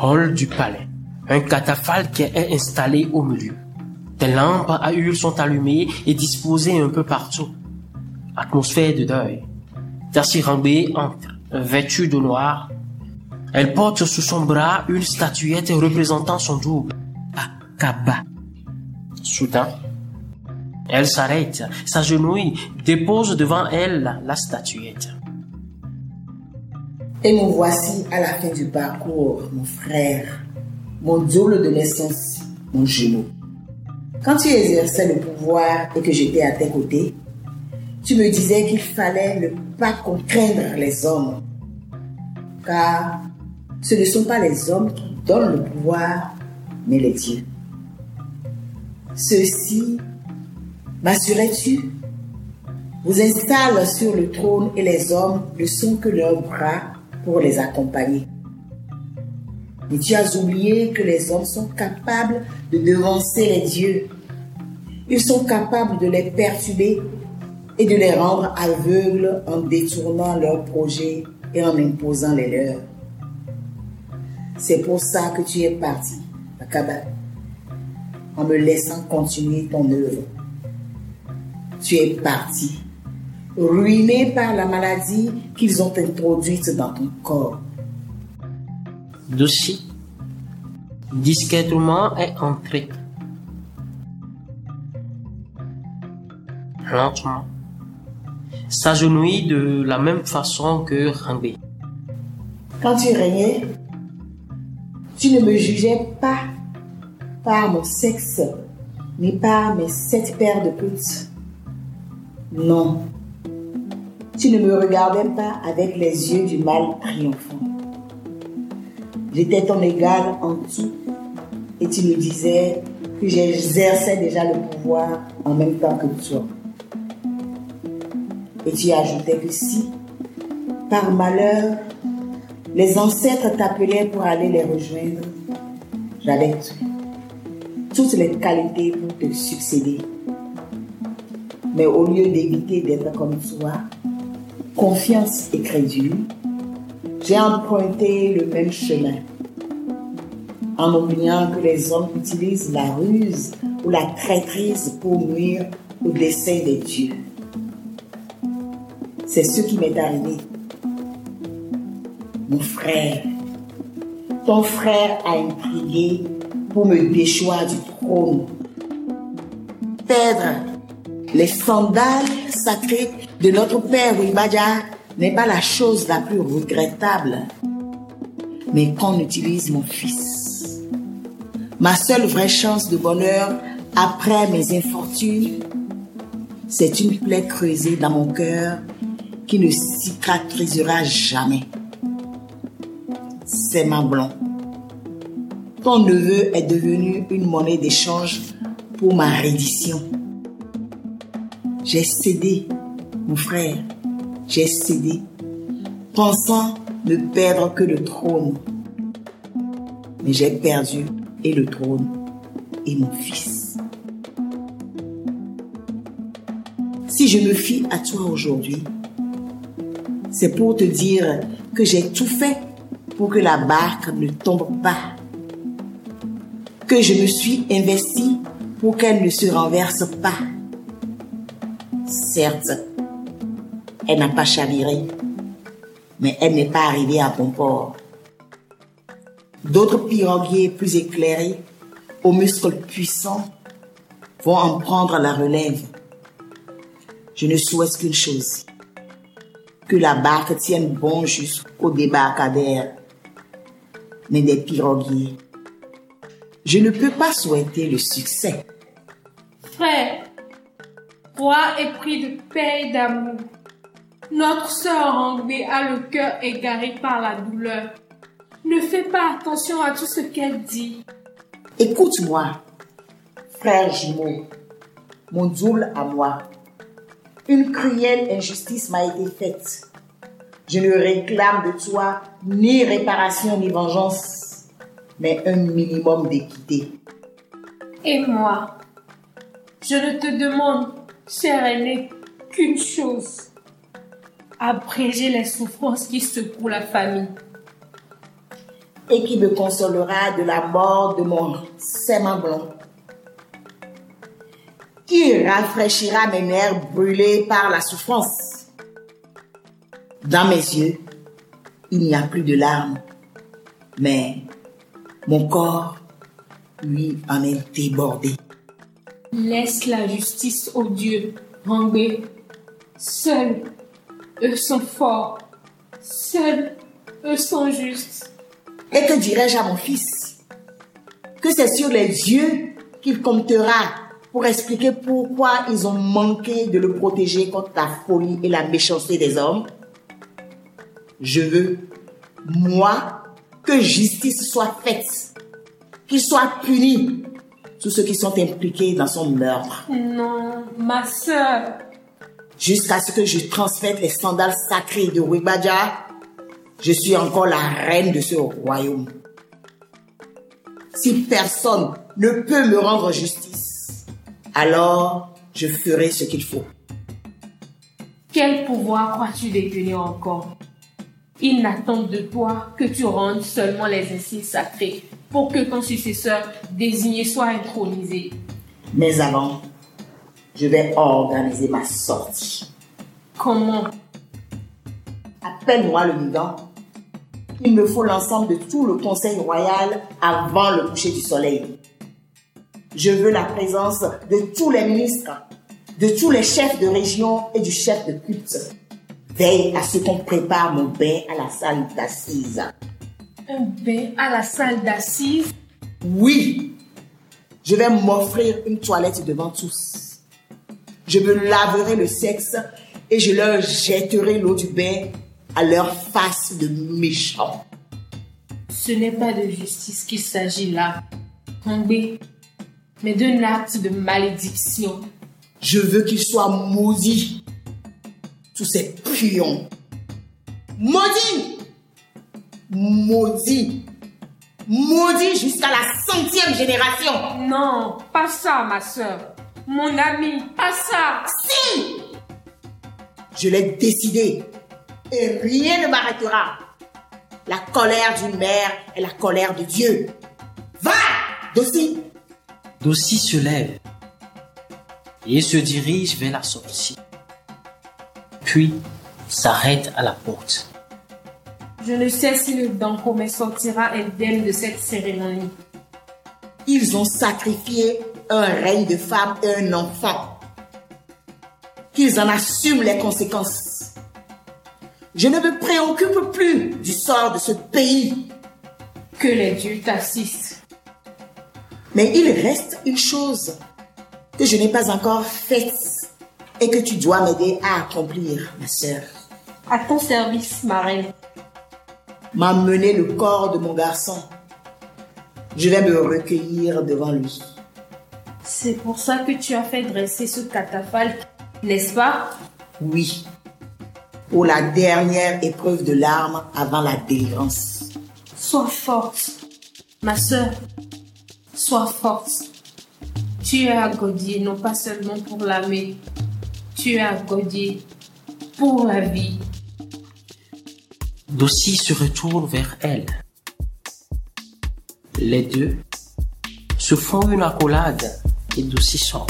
Hall du palais. Un catafalque est installé au milieu. Des lampes à huile sont allumées et disposées un peu partout. Atmosphère de deuil. Darcy Rambé entre, vêtue de noir. Elle porte sous son bras une statuette représentant son double, Akaba. Soudain, elle s'arrête, s'agenouille, dépose devant elle la statuette. Et nous voici à la fin du parcours, mon frère, mon double de naissance, mon genou. Quand tu exerçais le pouvoir et que j'étais à tes côtés, tu me disais qu'il fallait ne pas contraindre les hommes, car ce ne sont pas les hommes qui donnent le pouvoir, mais les dieux. Ceux-ci, m'assurais-tu, vous installent sur le trône et les hommes ne sont que leurs bras pour les accompagner. Mais tu as oublié que les hommes sont capables de devancer les dieux. Ils sont capables de les perturber et de les rendre aveugles en détournant leurs projets et en imposant les leurs. C'est pour ça que tu es parti, Akaba, en me laissant continuer ton œuvre. Tu es parti, ruiné par la maladie qu'ils ont introduite dans ton corps. Doucet, discrètement est entré. Lentement, s'agenouille de la même façon que Rambé. Quand tu régnais, tu ne me jugeais pas par mon sexe, ni par mes sept paires de putes. Non, tu ne me regardais pas avec les yeux du mal triomphant. J'étais ton égal en tout et tu me disais que j'exerçais déjà le pouvoir en même temps que toi. Et tu ajoutais que si, par malheur, les ancêtres t'appelaient pour aller les rejoindre, j'avais toutes les qualités pour te succéder. Mais au lieu d'éviter d'être comme toi, confiance et crédule, j'ai emprunté le même chemin, en oubliant que les hommes utilisent la ruse ou la traîtrise pour nuire au dessein des dieux. C'est ce qui m'est arrivé. Mon frère, ton frère a intrigué pour me déchoir du trône. Perdre les sandales sacrées de notre père Wibaja n'est pas la chose la plus regrettable, mais qu'on utilise mon fils. Ma seule vraie chance de bonheur après mes infortunes, c'est une plaie creusée dans mon cœur qui ne cicatrisera jamais. C'est ma blond. Ton neveu est devenu une monnaie d'échange pour ma reddition. J'ai cédé, mon frère, j'ai cédé, pensant ne perdre que le trône. Mais j'ai perdu et le trône et mon fils. Si je me fie à toi aujourd'hui, c'est pour te dire que j'ai tout fait pour que la barque ne tombe pas. Que je me suis investi pour qu'elle ne se renverse pas. Certes, elle n'a pas chaviré, mais elle n'est pas arrivée à bon port. D'autres piroguiers plus éclairés, aux muscles puissants, vont en prendre la relève. Je ne souhaite qu'une chose, que la barque tienne bon jusqu'au débarcadère, mais des piroguiers. Je ne peux pas souhaiter le succès. Frère, roi est pris de paix et d'amour. Notre sœur Rangbe a le cœur égaré par la douleur. Ne fais pas attention à tout ce qu'elle dit. Écoute-moi, frère jumeau, mon double à moi. Une cruelle injustice m'a été faite. Je ne réclame de toi ni réparation ni vengeance, mais un minimum d'équité. Et moi, je ne te demande, cher aîné, qu'une chose. Abréger les souffrances qui secouent la famille. et qui me consolera de la mort de mon blond qui rafraîchira mes nerfs brûlés par la souffrance. Dans mes yeux, il n'y a plus de larmes, mais mon corps, lui, en est débordé. Laisse la justice aux dieux, Rangbe. Seuls, eux sont forts. Seuls, eux sont justes. Et que dirais-je à mon fils? Que c'est sur les dieux qu'il comptera pour expliquer pourquoi ils ont manqué de le protéger contre la folie et la méchanceté des hommes. Je veux, moi, que justice soit faite, qu'il soit puni tous ceux qui sont impliqués dans son meurtre. Non, ma sœur. Jusqu'à ce que je transmette les sandales sacrés de Wibadja, je suis encore la reine de ce royaume. Si personne ne peut me rendre justice, alors je ferai ce qu'il faut. Quel pouvoir crois-tu détenir encore? Ils n'attendent de toi que tu rendes seulement les insignes sacrés pour que ton successeur désigné soit intronisé. Mais avant, je vais organiser ma sortie. Comment? Appelle-moi le Migan. Il me faut l'ensemble de tout le conseil royal avant le coucher du soleil. Je veux la présence de tous les ministres, de tous les chefs de région et du chef de culte. Veille à ce qu'on prépare mon bain à la salle d'assises. Un bain à la salle d'assises Oui. Je vais m'offrir une toilette devant tous. Je me laverai le sexe et je leur jetterai l'eau du bain à leur face de méchant. Ce n'est pas de justice qu'il s'agit là. Tombé mais d'un acte de malédiction. Je veux qu'il soit maudit. Tous ces pions. Maudit Maudit Maudit jusqu'à la centième génération. Non, pas ça, ma soeur. Mon ami, pas ça. Si Je l'ai décidé. Et rien ne m'arrêtera. La colère d'une mère est la colère de Dieu. Va, Dossi Dossi se lève et se dirige vers la sortie. Puis s'arrête à la porte. Je ne sais si le Dankome sortira indemne de cette cérémonie. Ils ont sacrifié un règne de femme et un enfant. Qu'ils en assument les conséquences. Je ne me préoccupe plus du sort de ce pays. Que les dieux t'assistent. Mais il reste une chose que je n'ai pas encore faite et que tu dois m'aider à accomplir, ma sœur. À ton service, marraine. M'amener le corps de mon garçon. Je vais me recueillir devant lui. C'est pour ça que tu as fait dresser ce catafalque, n'est-ce pas? Oui. Pour la dernière épreuve de l'arme avant la délivrance. Sois forte, ma sœur. Sois forte. Tu es à Godier, non pas seulement pour l'âme, tu es à Godier pour la vie. Dossi se retourne vers elle. Les deux se font une accolade et Dossi sort.